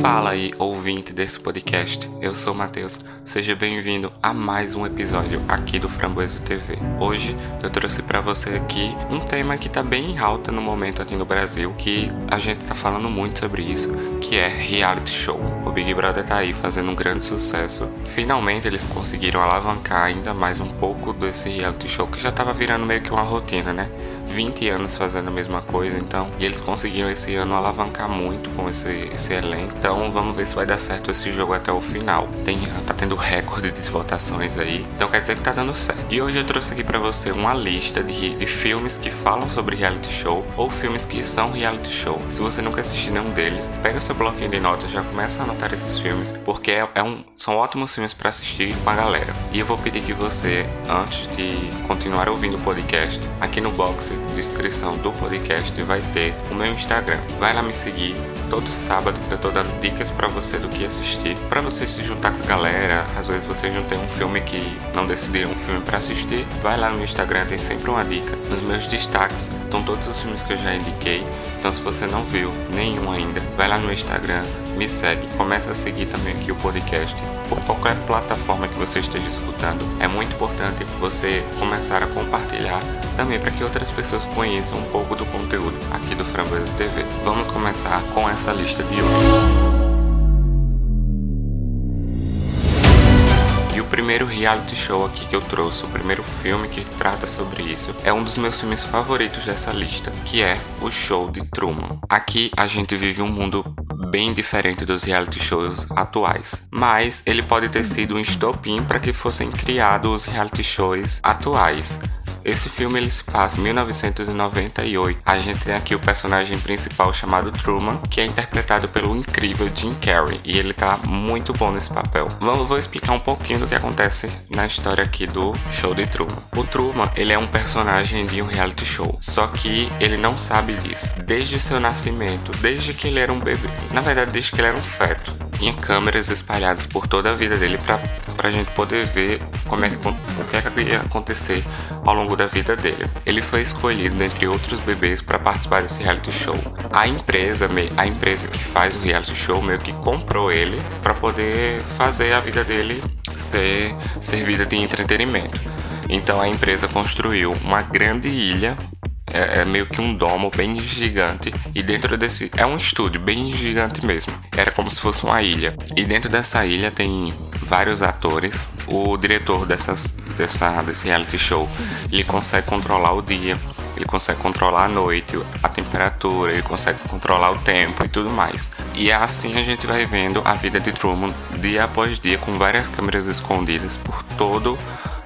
Fala aí, ouvinte desse podcast. Eu sou o Matheus. Seja bem-vindo a mais um episódio aqui do Framboesa TV. Hoje eu trouxe para você aqui um tema que tá bem em alta no momento aqui no Brasil, que a gente tá falando muito sobre isso, que é reality show. O Big Brother tá aí fazendo um grande sucesso. Finalmente eles conseguiram alavancar ainda mais um pouco desse reality show que já tava virando meio que uma rotina, né? 20 anos fazendo a mesma coisa, então, e eles conseguiram esse ano alavancar muito com esse, esse elenco. Então vamos ver se vai dar certo esse jogo até o final. Tem, tá tendo recorde de votações aí, então quer dizer que tá dando certo. E hoje eu trouxe aqui para você uma lista de, de filmes que falam sobre reality show ou filmes que são reality show. Se você nunca assistiu nenhum deles, pega seu bloquinho de notas, já começa a anotar esses filmes, porque é, é um, são ótimos filmes para assistir com a galera. E eu vou pedir que você, antes de continuar ouvindo o podcast, aqui no box descrição do podcast vai ter o meu Instagram. Vai lá me seguir. Todo sábado eu tô dando dicas para você do que assistir, para você se juntar com a galera. Às vezes vocês não tem um filme que não decidiram um filme para assistir, vai lá no Instagram, tem sempre uma dica. Nos meus destaques estão todos os filmes que eu já indiquei. Então se você não viu nenhum ainda, vai lá no Instagram, me segue, começa a seguir também aqui o podcast por qualquer plataforma que você esteja escutando. É muito importante você começar a compartilhar também para que outras pessoas conheçam um pouco do conteúdo aqui do Framboesa TV. Vamos começar com essa lista de hoje. E o primeiro reality show aqui que eu trouxe, o primeiro filme que trata sobre isso, é um dos meus filmes favoritos dessa lista, que é o Show de Truman. Aqui a gente vive um mundo bem diferente dos reality shows atuais, mas ele pode ter sido um estopim para que fossem criados os reality shows atuais. Esse filme ele se passa em 1998. A gente tem aqui o personagem principal chamado Truman, que é interpretado pelo incrível Jim Carrey, e ele tá muito bom nesse papel. Vamos vou explicar um pouquinho do que acontece na história aqui do show de Truman. O Truman, ele é um personagem de um reality show, só que ele não sabe disso. Desde seu nascimento, desde que ele era um bebê. Na verdade, desde que ele era um feto. Tinha câmeras espalhadas por toda a vida dele para a gente poder ver como é que, o que, é que ia acontecer ao longo da vida dele. Ele foi escolhido dentre outros bebês para participar desse reality show. A empresa, a empresa que faz o reality show meio que comprou ele para poder fazer a vida dele ser servida de entretenimento. Então a empresa construiu uma grande ilha é, é, meio que um domo bem gigante. E dentro desse. É um estúdio bem gigante mesmo. Era como se fosse uma ilha. E dentro dessa ilha tem vários atores. O diretor dessas, dessa, desse reality show ele consegue controlar o dia. Ele consegue controlar a noite, a temperatura, ele consegue controlar o tempo e tudo mais. E assim a gente vai vendo a vida de Truman dia após dia com várias câmeras escondidas por todo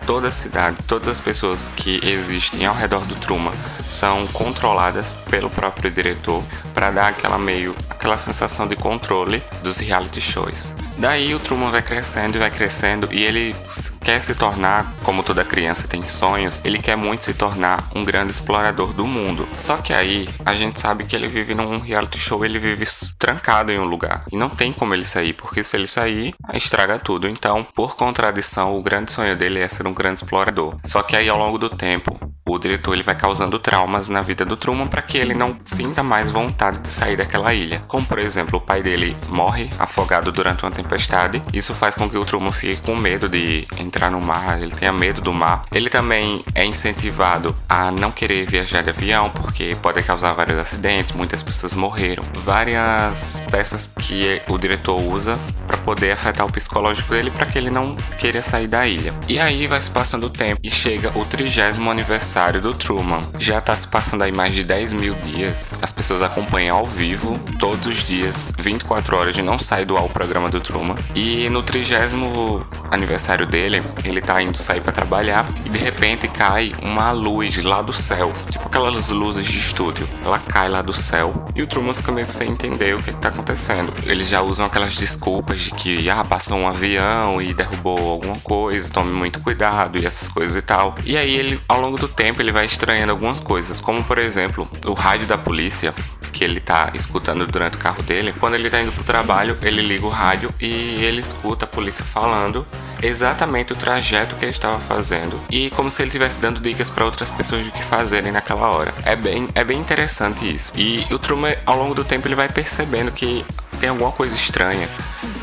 toda a cidade, todas as pessoas que existem ao redor do Truman são controladas pelo próprio diretor para dar aquela meio aquela sensação de controle dos reality shows. Daí o Truman vai crescendo e vai crescendo e ele quer se tornar, como toda criança tem sonhos, ele quer muito se tornar um grande explorador do mundo. Só que aí a gente sabe que ele vive num reality show, ele vive trancado em um lugar e não tem como ele sair, porque se ele sair, estraga tudo. Então, por contradição, o grande sonho dele é ser um grande explorador. Só que aí ao longo do tempo, o diretor ele vai causando traumas na vida do Truman para que ele não sinta mais vontade de sair daquela ilha. Como por exemplo, o pai dele morre afogado durante uma tempestade. Isso faz com que o Truman fique com medo de entrar no mar, ele tenha medo do mar. Ele também é incentivado a não querer viajar de avião porque pode causar vários acidentes, muitas pessoas morreram. Várias peças que o diretor usa para poder afetar o psicológico dele para que ele não queira sair da ilha. E aí vai se passando o tempo e chega o trigésimo aniversário aniversário do Truman. Já tá se passando aí mais de 10 mil dias. As pessoas acompanham ao vivo, todos os dias, 24 horas, não sai do ar o programa do Truman. E no trigésimo aniversário dele, ele tá indo sair para trabalhar e de repente cai uma luz lá do céu. Tipo aquelas luzes de estúdio. Ela cai lá do céu e o Truman fica meio que sem entender o que, que tá acontecendo. Eles já usam aquelas desculpas de que, ah, passou um avião e derrubou alguma coisa, tome muito cuidado e essas coisas e tal. E aí ele, ao longo do tempo, tempo ele vai estranhando algumas coisas, como por exemplo, o rádio da polícia que ele tá escutando durante o carro dele. Quando ele tá indo pro trabalho, ele liga o rádio e ele escuta a polícia falando exatamente o trajeto que ele estava fazendo e como se ele estivesse dando dicas para outras pessoas do que fazerem naquela hora. É bem, é bem interessante isso. E o Truman, ao longo do tempo, ele vai percebendo que tem alguma coisa estranha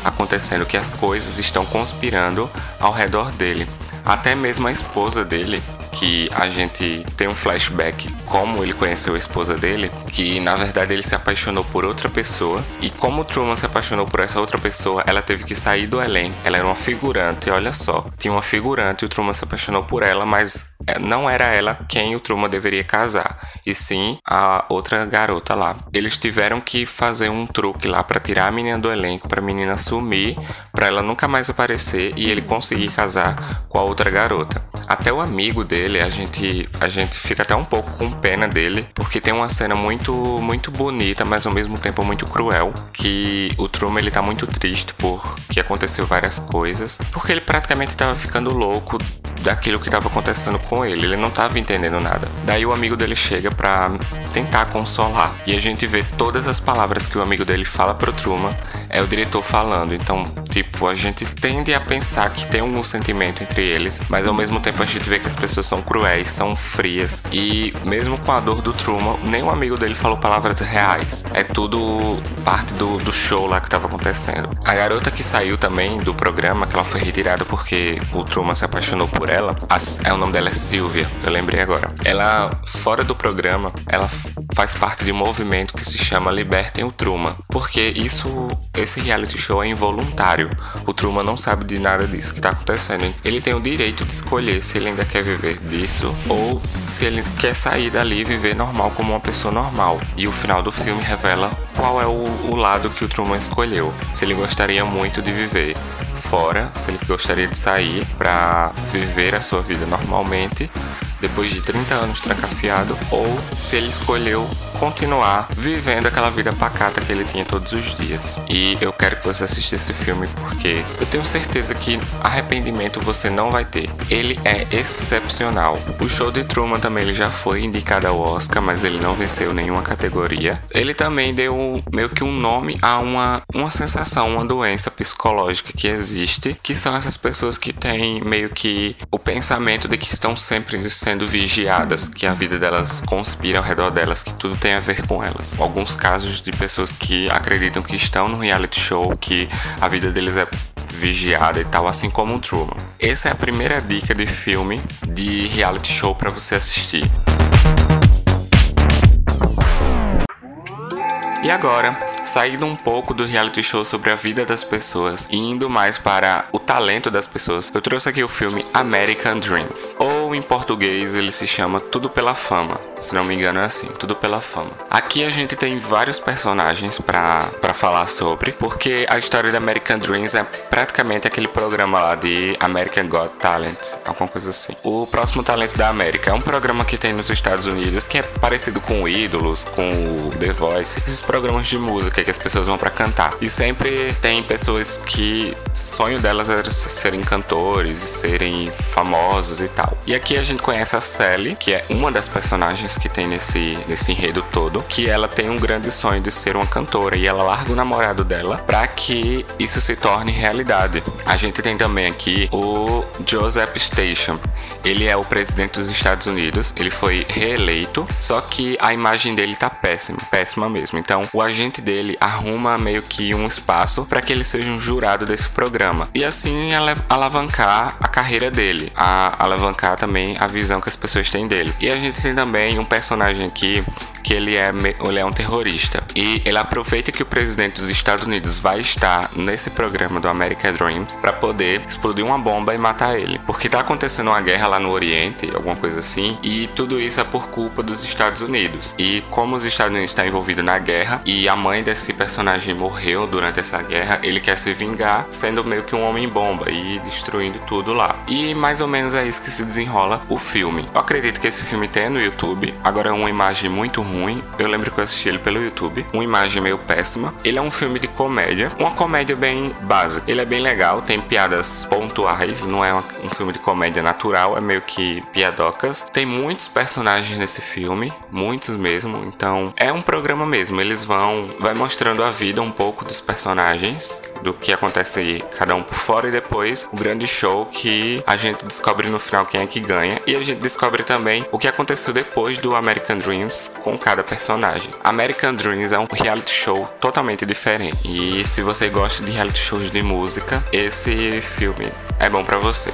acontecendo, que as coisas estão conspirando ao redor dele. Até mesmo a esposa dele, que a gente tem um flashback como ele conheceu a esposa dele, que na verdade ele se apaixonou por outra pessoa e como Truman se apaixonou por essa outra pessoa, ela teve que sair do elenco. Ela era uma figurante, olha só. Tinha uma figurante e o Truman se apaixonou por ela, mas é, não era ela quem o Truman deveria casar, e sim a outra garota lá. Eles tiveram que fazer um truque lá para tirar a menina do elenco, para a menina sumir, para ela nunca mais aparecer e ele conseguir casar com a outra garota. Até o amigo dele, a gente a gente fica até um pouco com pena dele, porque tem uma cena muito muito bonita, mas ao mesmo tempo muito cruel, que o Truman ele tá muito triste porque aconteceu várias coisas, porque ele praticamente estava ficando louco daquilo que estava acontecendo com ele. Ele não estava entendendo nada. Daí o amigo dele chega para tentar consolar. E a gente vê todas as palavras que o amigo dele fala pro Truman é o diretor falando. Então, tipo, a gente tende a pensar que tem algum sentimento entre eles, mas ao mesmo tempo a gente vê que as pessoas são cruéis, são frias. E mesmo com a dor do Truman, nenhum amigo dele falou palavras reais. É tudo parte do, do show lá que estava acontecendo. A garota que saiu também do programa, que ela foi retirada porque o Truman se apaixonou por ela, é o nome dela é Silvia, eu lembrei agora. Ela, fora do programa, ela faz parte de um movimento que se chama Libertem o Truman, porque isso, esse reality show é involuntário. O Truman não sabe de nada disso que está acontecendo. Ele tem o direito de escolher se ele ainda quer viver disso ou se ele quer sair dali e viver normal como uma pessoa normal. E o final do filme revela qual é o, o lado que o Truman escolheu. Se ele gostaria muito de viver fora, se ele gostaria de sair para viver a sua vida normalmente depois de 30 anos trancafiado, ou se ele escolheu continuar vivendo aquela vida pacata que ele tinha todos os dias. E eu quero que você assista esse filme porque eu tenho certeza que arrependimento você não vai ter. Ele é excepcional. O show de Truman também ele já foi indicado ao Oscar, mas ele não venceu nenhuma categoria. Ele também deu meio que um nome a uma, uma sensação, uma doença psicológica que existe, que são essas pessoas que têm meio que o pensamento de que estão sempre sendo vigiadas, que a vida delas conspira ao redor delas, que tudo tem tem a ver com elas. Alguns casos de pessoas que acreditam que estão no reality show, que a vida deles é vigiada e tal, assim como o Truman. Essa é a primeira dica de filme de reality show para você assistir. E agora, saindo um pouco do reality show sobre a vida das pessoas e indo mais para o talento das pessoas, eu trouxe aqui o filme American Dreams, ou em português ele se chama Tudo pela Fama, se não me engano é assim, Tudo pela Fama. Aqui a gente tem vários personagens para falar sobre, porque a história da American Dreams é praticamente aquele programa lá de American Got Talent, alguma coisa assim. O Próximo Talento da América é um programa que tem nos Estados Unidos que é parecido com Ídolos, com o The Voice, esses programas de música que as pessoas vão para cantar. E sempre tem pessoas que sonho delas é serem cantores, serem famosos e tal. E aqui a gente conhece a Sally, que é uma das personagens que tem nesse, nesse enredo todo, que ela tem um grande sonho de ser uma cantora e ela larga o namorado dela para que isso se torne realidade. A gente tem também aqui o Joseph Station. Ele é o presidente dos Estados Unidos, ele foi reeleito, só que a imagem dele tá péssima, péssima mesmo. Então o agente dele arruma meio que um espaço para que ele seja um jurado desse programa e assim alavancar a carreira dele, a alavancar também a visão que as pessoas têm dele. E a gente tem também um personagem aqui que ele é, ele é um terrorista. E ele aproveita que o presidente dos Estados Unidos vai estar nesse programa do American Dreams para poder explodir uma bomba e matar ele. Porque tá acontecendo uma guerra lá no Oriente, alguma coisa assim, e tudo isso é por culpa dos Estados Unidos. E como os Estados Unidos estão envolvidos na guerra e a mãe desse personagem morreu durante essa guerra, ele quer se vingar sendo meio que um homem-bomba e destruindo tudo lá. E mais ou menos é isso que se desenrola o filme. Eu acredito que esse filme tem no YouTube, agora é uma imagem muito ruim. Eu lembro que eu assisti ele pelo YouTube. Uma imagem meio péssima. Ele é um filme de comédia. Uma comédia bem básica. Ele é bem legal, tem piadas pontuais. Não é um filme de comédia natural, é meio que piadocas. Tem muitos personagens nesse filme, muitos mesmo. Então é um programa mesmo. Eles vão. Vai mostrando a vida um pouco dos personagens do que acontece cada um por fora e depois o grande show que a gente descobre no final quem é que ganha e a gente descobre também o que aconteceu depois do American Dreams com cada personagem. American Dreams é um reality show totalmente diferente e se você gosta de reality shows de música, esse filme é bom para você.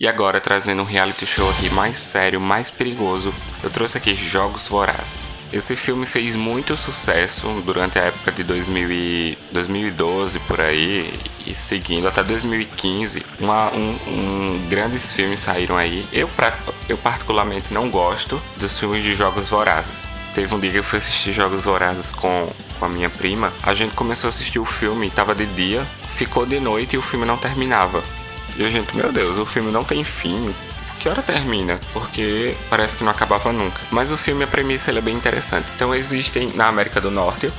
E agora, trazendo um reality show aqui mais sério, mais perigoso, eu trouxe aqui Jogos Vorazes. Esse filme fez muito sucesso durante a época de 2000 e 2012 por aí e seguindo até 2015. Uma, um, um, grandes filmes saíram aí. Eu, pra, eu particularmente não gosto dos filmes de Jogos Vorazes. Teve um dia que eu fui assistir Jogos Vorazes com, com a minha prima. A gente começou a assistir o filme, tava de dia, ficou de noite e o filme não terminava. E a gente, meu Deus, o filme não tem fim. Que hora termina? Porque parece que não acabava nunca. Mas o filme, a premissa é bem interessante. Então existem na América do Norte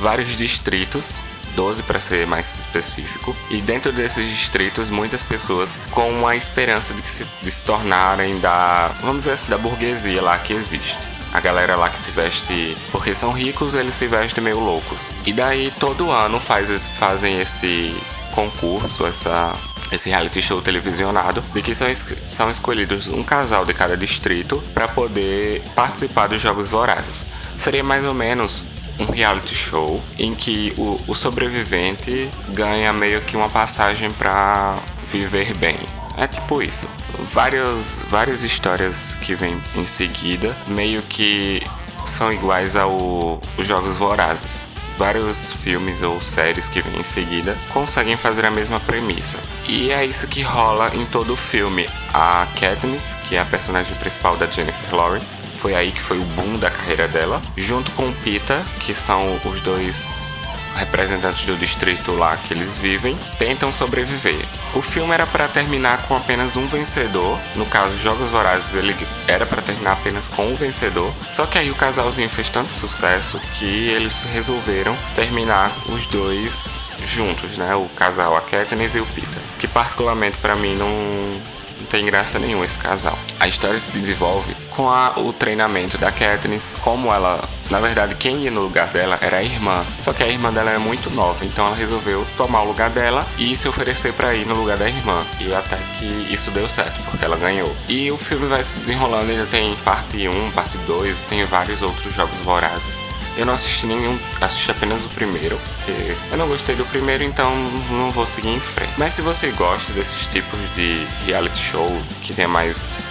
vários distritos 12 para ser mais específico. E dentro desses distritos, muitas pessoas com a esperança de, se, de se tornarem da, vamos dizer assim, da burguesia lá que existe. A galera lá que se veste porque são ricos, eles se vestem meio loucos. E daí todo ano faz, fazem esse concurso, essa esse reality show televisionado, de que são, são escolhidos um casal de cada distrito para poder participar dos Jogos Vorazes. Seria mais ou menos um reality show em que o, o sobrevivente ganha meio que uma passagem para viver bem. É tipo isso. Várias, várias histórias que vêm em seguida meio que são iguais aos Jogos Vorazes vários filmes ou séries que vêm em seguida conseguem fazer a mesma premissa. E é isso que rola em todo o filme. A Katniss, que é a personagem principal da Jennifer Lawrence, foi aí que foi o boom da carreira dela, junto com Peter, que são os dois representantes do distrito lá que eles vivem, tentam sobreviver. O filme era para terminar com apenas um vencedor, no caso Jogos Vorazes ele era para terminar apenas com um vencedor, só que aí o casalzinho fez tanto sucesso que eles resolveram terminar os dois juntos, né? O casal, a Katniss e o Peter, que particularmente para mim não não tem graça nenhuma esse casal. A história se desenvolve com a, o treinamento da Katniss, como ela, na verdade, quem ia no lugar dela era a irmã. Só que a irmã dela era muito nova, então ela resolveu tomar o lugar dela e se oferecer para ir no lugar da irmã. E até que isso deu certo, porque ela ganhou. E o filme vai se desenrolando, ainda tem parte 1, parte 2, tem vários outros jogos vorazes. Eu não assisti nenhum, assisti apenas o primeiro, porque eu não gostei do primeiro, então não vou seguir em frente. Mas se você gosta desses tipos de reality show que tem mais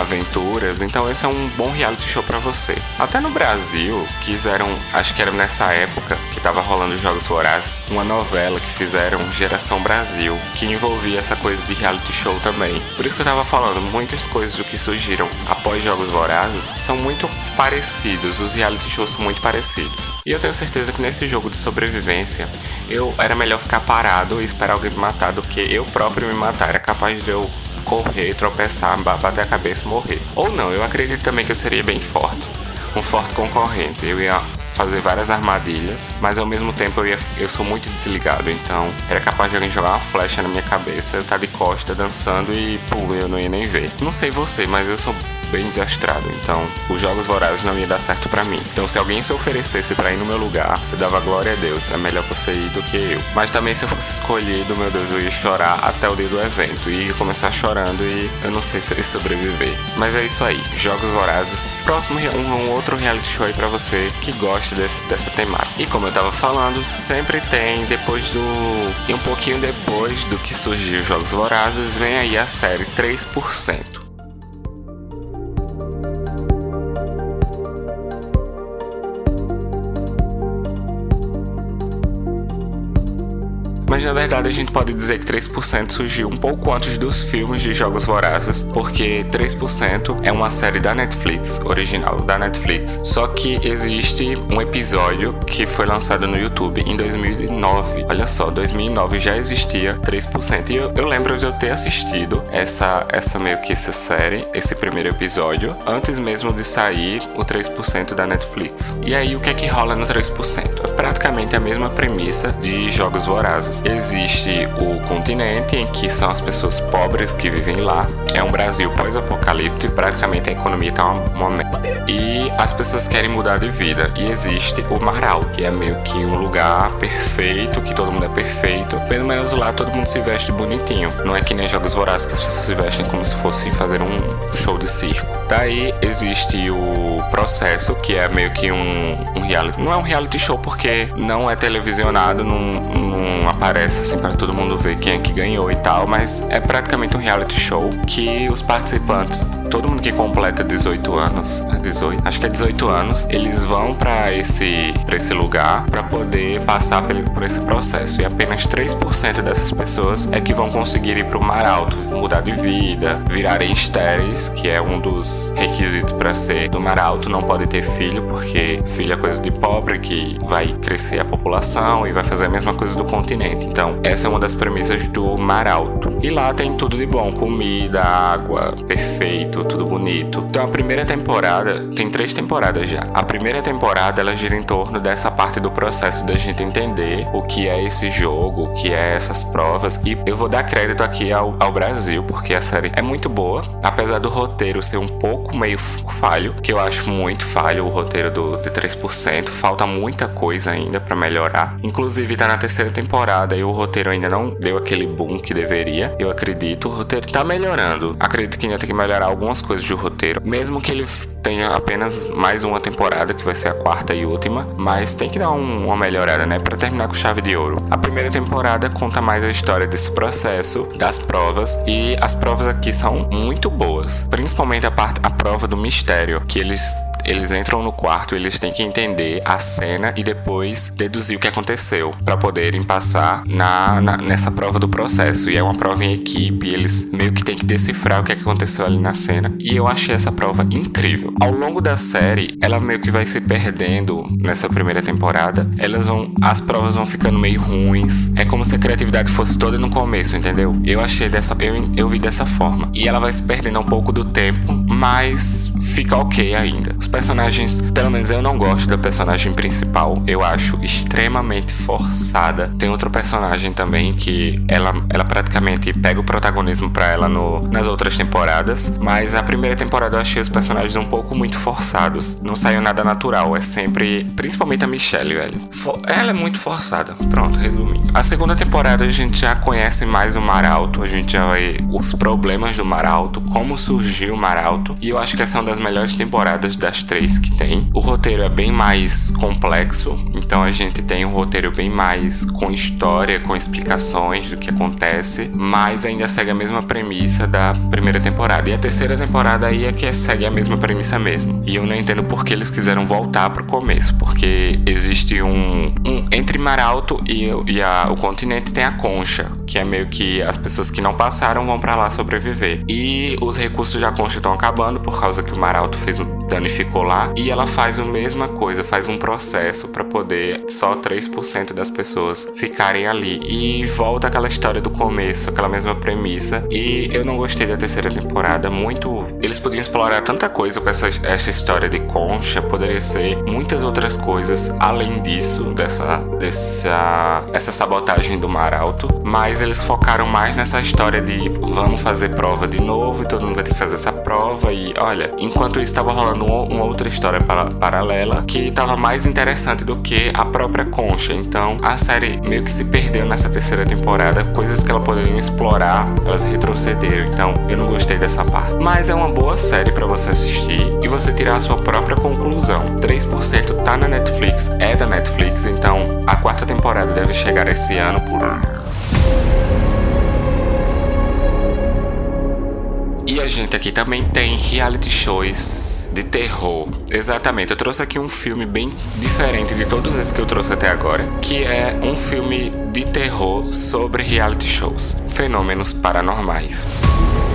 aventuras, então esse é um bom reality show para você. Até no Brasil, quiseram, acho que era nessa época que tava rolando os Jogos Vorazes, uma novela que fizeram Geração Brasil, que envolvia essa coisa de reality show também. Por isso que eu tava falando, muitas coisas do que surgiram após Jogos Vorazes são muito parecidos, os reality shows são muito parecidos. E eu tenho certeza que nesse jogo de sobrevivência, eu era melhor ficar parado e esperar alguém me matar do que eu próprio me matar. Era capaz de eu correr, tropeçar, bater a cabeça e morrer. Ou não, eu acredito também que eu seria bem forte. Um forte concorrente. Eu ia fazer várias armadilhas, mas ao mesmo tempo eu, ia, eu sou muito desligado, então era capaz de alguém jogar uma flecha na minha cabeça, eu estar tá de costa dançando e pum, eu não ia nem ver. Não sei você, mas eu sou bem desastrado. Então, os jogos vorazes não ia dar certo para mim. Então, se alguém se oferecesse para ir no meu lugar, eu dava glória a Deus. É melhor você ir do que eu. Mas também, se eu fosse escolhido, meu Deus, eu ia chorar até o dia do evento. E ia começar chorando e eu não sei se eu ia sobreviver. Mas é isso aí. Jogos vorazes. Próximo, um, um outro reality show aí pra você que goste desse, dessa temática. E como eu tava falando, sempre tem, depois do. E um pouquinho depois do que surgiu Jogos Vorazes, vem aí a série 3%. Mas na verdade a gente pode dizer que 3% surgiu um pouco antes dos filmes de Jogos Vorazes, porque 3% é uma série da Netflix, original da Netflix. Só que existe um episódio que foi lançado no YouTube em 2009. Olha só, 2009 já existia 3%. E eu, eu lembro de eu ter assistido essa, essa meio que essa série, esse primeiro episódio, antes mesmo de sair o 3% da Netflix. E aí o que é que rola no 3%? É praticamente a mesma premissa de Jogos Vorazes. Existe o continente, em que são as pessoas pobres que vivem lá. É um Brasil pós-apocalíptico, praticamente a economia está uma, uma e as pessoas querem mudar de vida. E existe o Marau, que é meio que um lugar perfeito, que todo mundo é perfeito. Pelo menos lá todo mundo se veste bonitinho. Não é que nem jogos vorazes que as pessoas se vestem como se fossem fazer um show de circo. Daí existe o processo, que é meio que um, um reality. Não é um reality show porque não é televisionado, não, não aparece assim para todo mundo ver quem é que ganhou e tal, mas é praticamente um reality show que os participantes, todo mundo que completa 18 anos, 18, acho que é 18 anos, eles vão para esse, pra esse lugar para poder passar por esse processo. E apenas 3% dessas pessoas é que vão conseguir ir pro mar alto, mudar de vida, virarem estéreis, que é um dos requisitos para ser do mar alto, não pode ter filho, porque filho é coisa de pobre que vai crescer a população e vai fazer a mesma coisa do continente. Então, essa é uma das premissas do mar alto. E lá tem tudo de bom, comida, água, perfeito, tudo bonito. Então, a primeira temporada tem três temporadas já. A primeira temporada ela gira em torno dessa parte do processo da gente entender o que é esse jogo, o que é essas provas. E eu vou dar crédito aqui ao, ao Brasil, porque a série é muito boa, apesar do roteiro ser um pouco meio falho, que eu acho muito falho o roteiro do, de 3%. Falta muita coisa ainda para melhorar. Inclusive, tá na terceira temporada e o roteiro ainda não deu aquele boom que deveria. Eu acredito, o roteiro tá melhorando. Acredito que ainda tem que melhorar algumas coisas do roteiro, mesmo que ele tenha apenas mais uma temporada, que vai ser a quarta e última, mas tem que dar um, uma melhorada, né, para terminar com chave de ouro. A primeira temporada conta mais a história desse processo, das provas, e as provas aqui são muito boas, principalmente a parte a prova do mistério, que eles eles entram no quarto, eles têm que entender a cena e depois deduzir o que aconteceu para poderem passar na, na, nessa prova do processo. E é uma prova em equipe, eles meio que têm que decifrar o que, que aconteceu ali na cena. E eu achei essa prova incrível. Ao longo da série, ela meio que vai se perdendo nessa primeira temporada. Elas vão, as provas vão ficando meio ruins. É como se a criatividade fosse toda no começo, entendeu? Eu achei dessa, eu, eu vi dessa forma. E ela vai se perdendo um pouco do tempo, mas fica ok ainda. Os personagens, pelo menos eu não gosto da personagem principal. Eu acho extremamente forçada. Tem outro personagem também que ela, ela praticamente pega o protagonismo para ela no, nas outras temporadas. Mas a primeira temporada eu achei os personagens um pouco muito forçados. Não saiu nada natural. É sempre. Principalmente a Michelle, velho. For, ela é muito forçada. Pronto, resumindo. A segunda temporada a gente já conhece mais o Mar Alto. A gente já vê os problemas do Mar Alto, como surgiu o Mar Alto. E eu acho que essa é uma das melhores temporadas das três que tem. O roteiro é bem mais complexo, então a gente tem um roteiro bem mais com história, com explicações do que acontece, mas ainda segue a mesma premissa da primeira temporada. E a terceira temporada aí é que segue a mesma premissa mesmo. E eu não entendo por que eles quiseram voltar pro começo, porque existe um. um entre Mar Alto e, e a, o continente tem a concha, que é meio que as pessoas que não passaram vão para lá sobreviver. E os recursos da concha estão acabando por causa que o Mar Alto fez um danificou lá e ela faz a mesma coisa, faz um processo para poder só 3% das pessoas ficarem ali e volta aquela história do começo, aquela mesma premissa. E eu não gostei da terceira temporada, muito eles podiam explorar tanta coisa com essa, essa história de concha, poderia ser muitas outras coisas além disso, dessa dessa essa sabotagem do Mar Alto, mas eles focaram mais nessa história de vamos fazer prova de novo e todo mundo vai ter que fazer essa prova e olha, enquanto isso estava rolando uma outra história para, paralela que estava mais interessante do que a própria Concha. Então a série meio que se perdeu nessa terceira temporada, coisas que ela poderia explorar, elas retrocederam. Então eu não gostei dessa parte. Mas é uma boa série para você assistir e você tirar a sua própria conclusão. 3% tá na Netflix, é da Netflix, então a quarta temporada deve chegar esse ano por E a gente aqui também tem reality shows de terror. Exatamente, eu trouxe aqui um filme bem diferente de todos esses que eu trouxe até agora, que é um filme de terror sobre reality shows, fenômenos paranormais.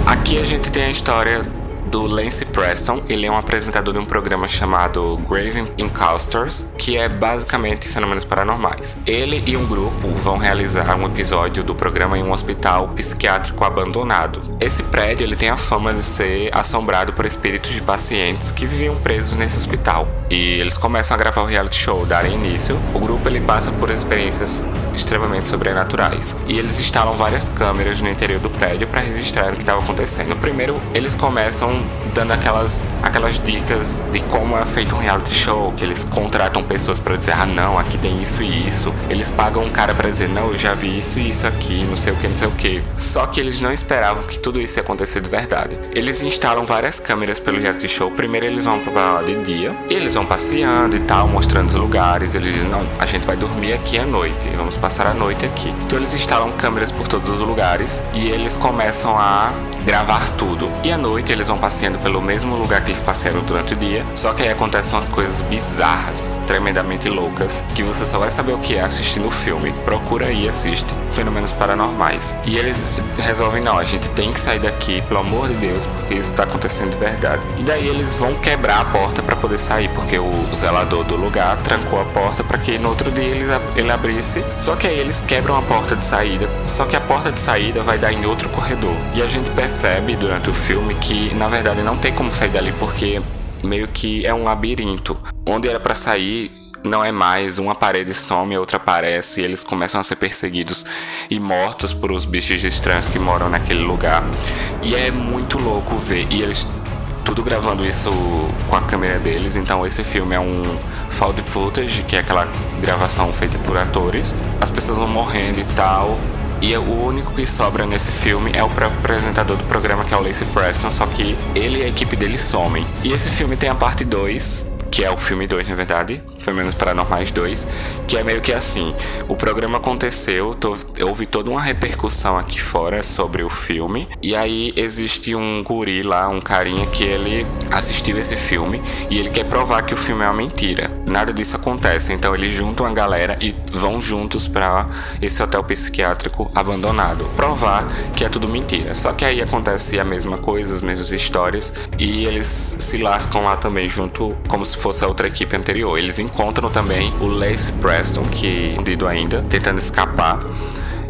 Aqui a gente tem a história do Lance Preston. Ele é um apresentador de um programa chamado Grave Encounters, que é basicamente fenômenos paranormais. Ele e um grupo vão realizar um episódio do programa em um hospital psiquiátrico abandonado. Esse prédio ele tem a fama de ser assombrado por espíritos de pacientes que viviam presos nesse hospital. E eles começam a gravar o reality show, darem início. O grupo ele passa por experiências extremamente sobrenaturais. E eles instalam várias câmeras no interior do prédio para registrar o que estava acontecendo. Primeiro, eles começam dando aquelas, aquelas dicas de como é feito um reality show, que eles contratam pessoas para dizer, ah não, aqui tem isso e isso. Eles pagam um cara para dizer, não, eu já vi isso e isso aqui, não sei o que, não sei o que. Só que eles não esperavam que tudo isso ia acontecer de verdade. Eles instalam várias câmeras pelo reality show. Primeiro eles vão para lá de dia, eles vão passeando e tal, mostrando os lugares. Eles dizem, não, a gente vai dormir aqui à noite, vamos passar a noite aqui. Então eles instalam câmeras por todos os lugares e eles começam a gravar tudo. E à noite eles vão passeando pelo mesmo lugar que eles passearam durante o dia, só que aí acontecem umas coisas bizarras, tremendamente loucas, que você só vai saber o que é assistindo o filme. Procura e assiste. Fenômenos paranormais. E eles resolvem, não, a gente tem que sair daqui, pelo amor de Deus, porque isso tá acontecendo de verdade. E daí eles vão quebrar a porta para poder sair, porque o zelador do lugar trancou a porta para que no outro dia ele, ele abrisse. Só que aí eles quebram a porta de saída, só que a porta de saída vai dar em outro corredor. E a gente percebe durante o filme que na verdade não tem como sair dali porque meio que é um labirinto. Onde era para sair não é mais, uma parede some, a outra aparece, e eles começam a ser perseguidos e mortos por os bichos estranhos que moram naquele lugar. E é muito louco ver, e eles tudo gravando isso com a câmera deles, então esse filme é um found footage, que é aquela gravação feita por atores. As pessoas vão morrendo e tal, e o único que sobra nesse filme é o próprio apresentador do programa, que é o Lacey Preston, só que ele e a equipe dele somem. E esse filme tem a parte 2, que é o filme 2, na verdade, foi menos Paranormais 2, que é meio que assim, o programa aconteceu, tô, houve toda uma repercussão aqui fora sobre o filme, e aí existe um guri lá, um carinha que ele assistiu esse filme e ele quer provar que o filme é uma mentira. Nada disso acontece, então eles juntam a galera e vão juntos para esse hotel psiquiátrico abandonado, provar que é tudo mentira. Só que aí acontece a mesma coisa, as mesmas histórias, e eles se lascam lá também junto, como se fosse a outra equipe anterior. Eles encontram também o Lace Preston, que é escondido ainda, tentando escapar.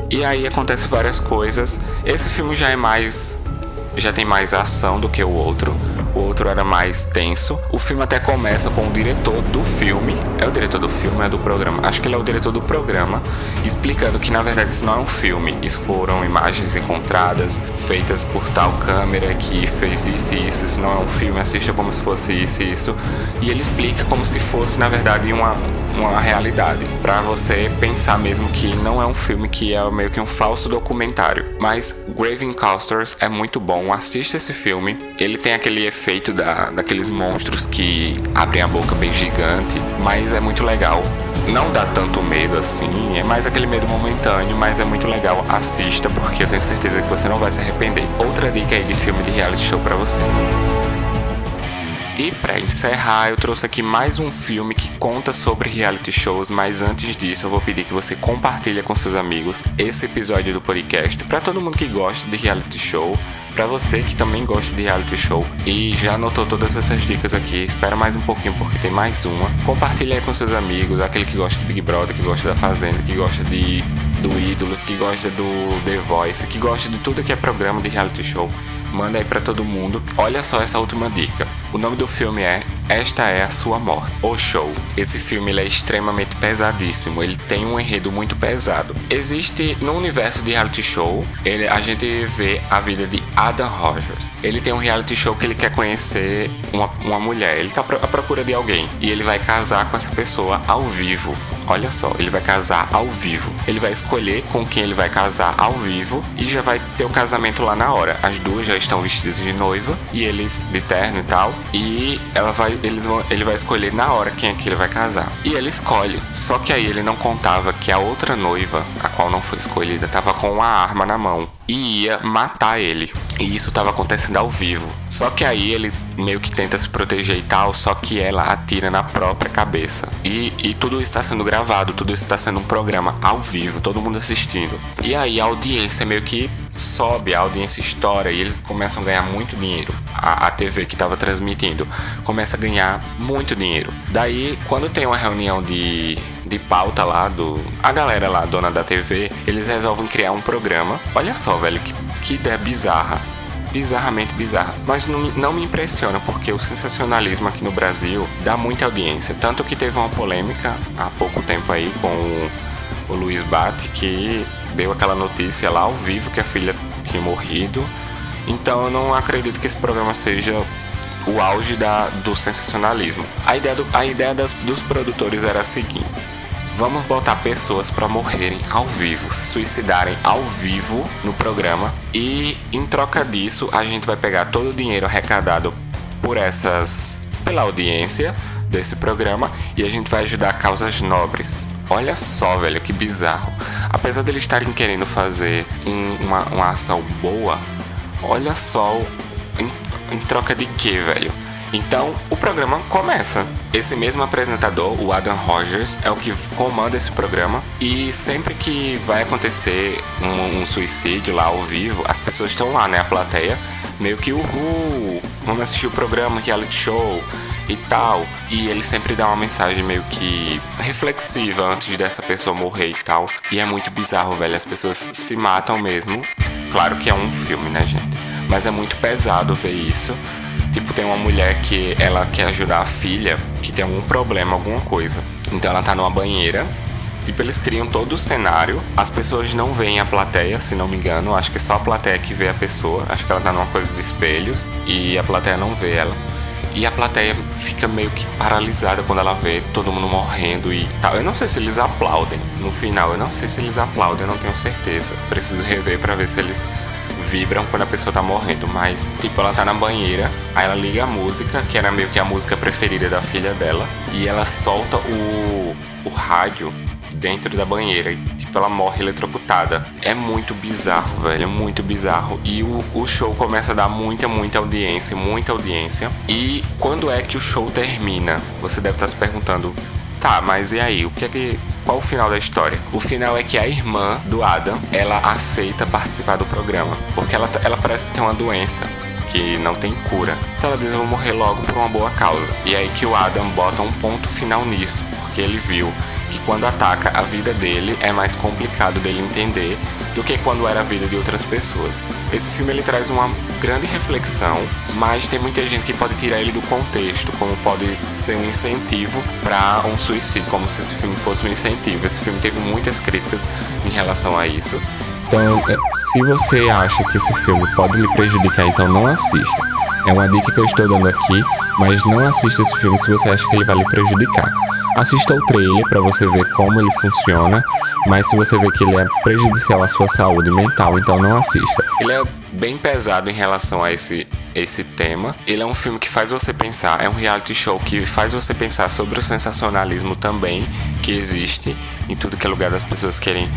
E aí acontece várias coisas. Esse filme já é mais já tem mais ação do que o outro. O outro era mais tenso. O filme até começa com o diretor do filme. É o diretor do filme, é do programa. Acho que ele é o diretor do programa, explicando que na verdade isso não é um filme. Isso foram imagens encontradas, feitas por tal câmera que fez isso e isso. Isso não é um filme, assista como se fosse isso e isso. E ele explica como se fosse na verdade uma, uma realidade. para você pensar mesmo que não é um filme, que é meio que um falso documentário. Mas Grave Encounters é muito bom bom, assista esse filme. Ele tem aquele efeito da, daqueles monstros que abrem a boca bem gigante, mas é muito legal. Não dá tanto medo assim, é mais aquele medo momentâneo, mas é muito legal. Assista, porque eu tenho certeza que você não vai se arrepender. Outra dica aí de filme de reality show para você. E para encerrar, eu trouxe aqui mais um filme que conta sobre reality shows, mas antes disso eu vou pedir que você compartilhe com seus amigos esse episódio do podcast para todo mundo que gosta de reality show, para você que também gosta de reality show e já anotou todas essas dicas aqui, espera mais um pouquinho porque tem mais uma. Compartilhe aí com seus amigos, aquele que gosta de Big Brother, que gosta da Fazenda, que gosta de do Ídolos, que gosta do The Voice, que gosta de tudo que é programa de reality show. Manda aí para todo mundo. Olha só essa última dica. O nome do filme é Esta é a Sua Morte, o show. Esse filme é extremamente pesadíssimo, ele tem um enredo muito pesado. Existe no universo de reality show, ele, a gente vê a vida de Adam Rogers. Ele tem um reality show que ele quer conhecer uma, uma mulher, ele tá à procura de alguém e ele vai casar com essa pessoa ao vivo. Olha só, ele vai casar ao vivo. Ele vai escolher com quem ele vai casar ao vivo e já vai ter o casamento lá na hora. As duas já estão vestidas de noiva e ele de terno e tal. E ela vai, eles vão, ele vai escolher na hora quem é que ele vai casar. E ele escolhe. Só que aí ele não contava que a outra noiva, a qual não foi escolhida, estava com uma arma na mão e ia matar ele. E isso estava acontecendo ao vivo. Só que aí ele meio que tenta se proteger e tal, só que ela atira na própria cabeça. E, e tudo isso está sendo gravado, tudo isso está sendo um programa ao vivo, todo mundo assistindo. E aí a audiência meio que sobe, a audiência estoura e eles começam a ganhar muito dinheiro. A, a TV que estava transmitindo começa a ganhar muito dinheiro. Daí, quando tem uma reunião de, de pauta lá do. A galera lá, dona da TV, eles resolvem criar um programa. Olha só, velho, que, que ideia bizarra bizarramente bizarra. Mas não, não me impressiona porque o sensacionalismo aqui no Brasil dá muita audiência. Tanto que teve uma polêmica há pouco tempo aí com o Luiz Bate, que deu aquela notícia lá ao vivo que a filha tinha morrido. Então eu não acredito que esse programa seja o auge da, do sensacionalismo. A ideia, do, a ideia das, dos produtores era a seguinte: vamos botar pessoas para morrerem ao vivo, se suicidarem ao vivo no programa e em troca disso a gente vai pegar todo o dinheiro arrecadado por essas pela audiência desse programa e a gente vai ajudar causas nobres. Olha só, velho, que bizarro. Apesar deles estarem querendo fazer um, uma, uma ação boa, olha só em, em troca de que, velho? Então o programa começa. Esse mesmo apresentador, o Adam Rogers, é o que comanda esse programa. E sempre que vai acontecer um, um suicídio lá ao vivo, as pessoas estão lá, né? A plateia, meio que uhul, vamos assistir o programa reality show e tal. E ele sempre dá uma mensagem meio que reflexiva antes dessa pessoa morrer e tal. E é muito bizarro, velho. As pessoas se matam mesmo. Claro que é um filme, né, gente? Mas é muito pesado ver isso. Tipo, tem uma mulher que ela quer ajudar a filha que tem algum problema, alguma coisa. Então ela tá numa banheira. Tipo, eles criam todo o cenário. As pessoas não veem a plateia, se não me engano. Acho que é só a plateia que vê a pessoa. Acho que ela tá numa coisa de espelhos. E a plateia não vê ela. E a plateia fica meio que paralisada quando ela vê todo mundo morrendo e tal. Eu não sei se eles aplaudem no final. Eu não sei se eles aplaudem, eu não tenho certeza. Preciso rever para ver se eles vibram quando a pessoa tá morrendo, mas tipo, ela tá na banheira, aí ela liga a música, que era meio que a música preferida da filha dela, e ela solta o, o rádio dentro da banheira e tipo ela morre eletrocutada. É muito bizarro, velho, é muito bizarro. E o, o show começa a dar muita, muita audiência, muita audiência. E quando é que o show termina? Você deve estar se perguntando, tá, mas e aí? O que é que qual o final da história? O final é que a irmã do Adam, ela aceita participar do programa, porque ela, ela parece que tem uma doença que não tem cura. Então Eu vou morrer logo por uma boa causa. E é aí que o Adam bota um ponto final nisso, porque ele viu que quando ataca a vida dele é mais complicado dele entender do que quando era a vida de outras pessoas. Esse filme ele traz uma grande reflexão, mas tem muita gente que pode tirar ele do contexto, como pode ser um incentivo para um suicídio, como se esse filme fosse um incentivo. Esse filme teve muitas críticas em relação a isso. Então, é, se você acha que esse filme pode lhe prejudicar, então não assista. É uma dica que eu estou dando aqui, mas não assista esse filme se você acha que ele vai lhe prejudicar. Assista o trailer para você ver como ele funciona, mas se você vê que ele é prejudicial à sua saúde mental, então não assista. Ele é bem pesado em relação a esse esse tema. Ele é um filme que faz você pensar, é um reality show que faz você pensar sobre o sensacionalismo também que existe em tudo que é lugar das pessoas querem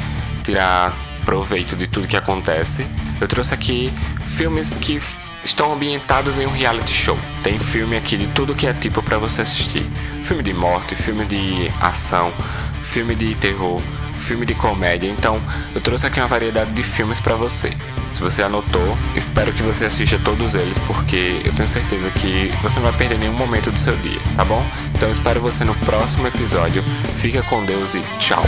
tirar proveito de tudo que acontece. Eu trouxe aqui filmes que estão ambientados em um reality show. Tem filme aqui de tudo que é tipo para você assistir: filme de morte, filme de ação, filme de terror, filme de comédia. Então, eu trouxe aqui uma variedade de filmes para você. Se você anotou, espero que você assista todos eles, porque eu tenho certeza que você não vai perder nenhum momento do seu dia, tá bom? Então, espero você no próximo episódio. Fica com Deus e tchau.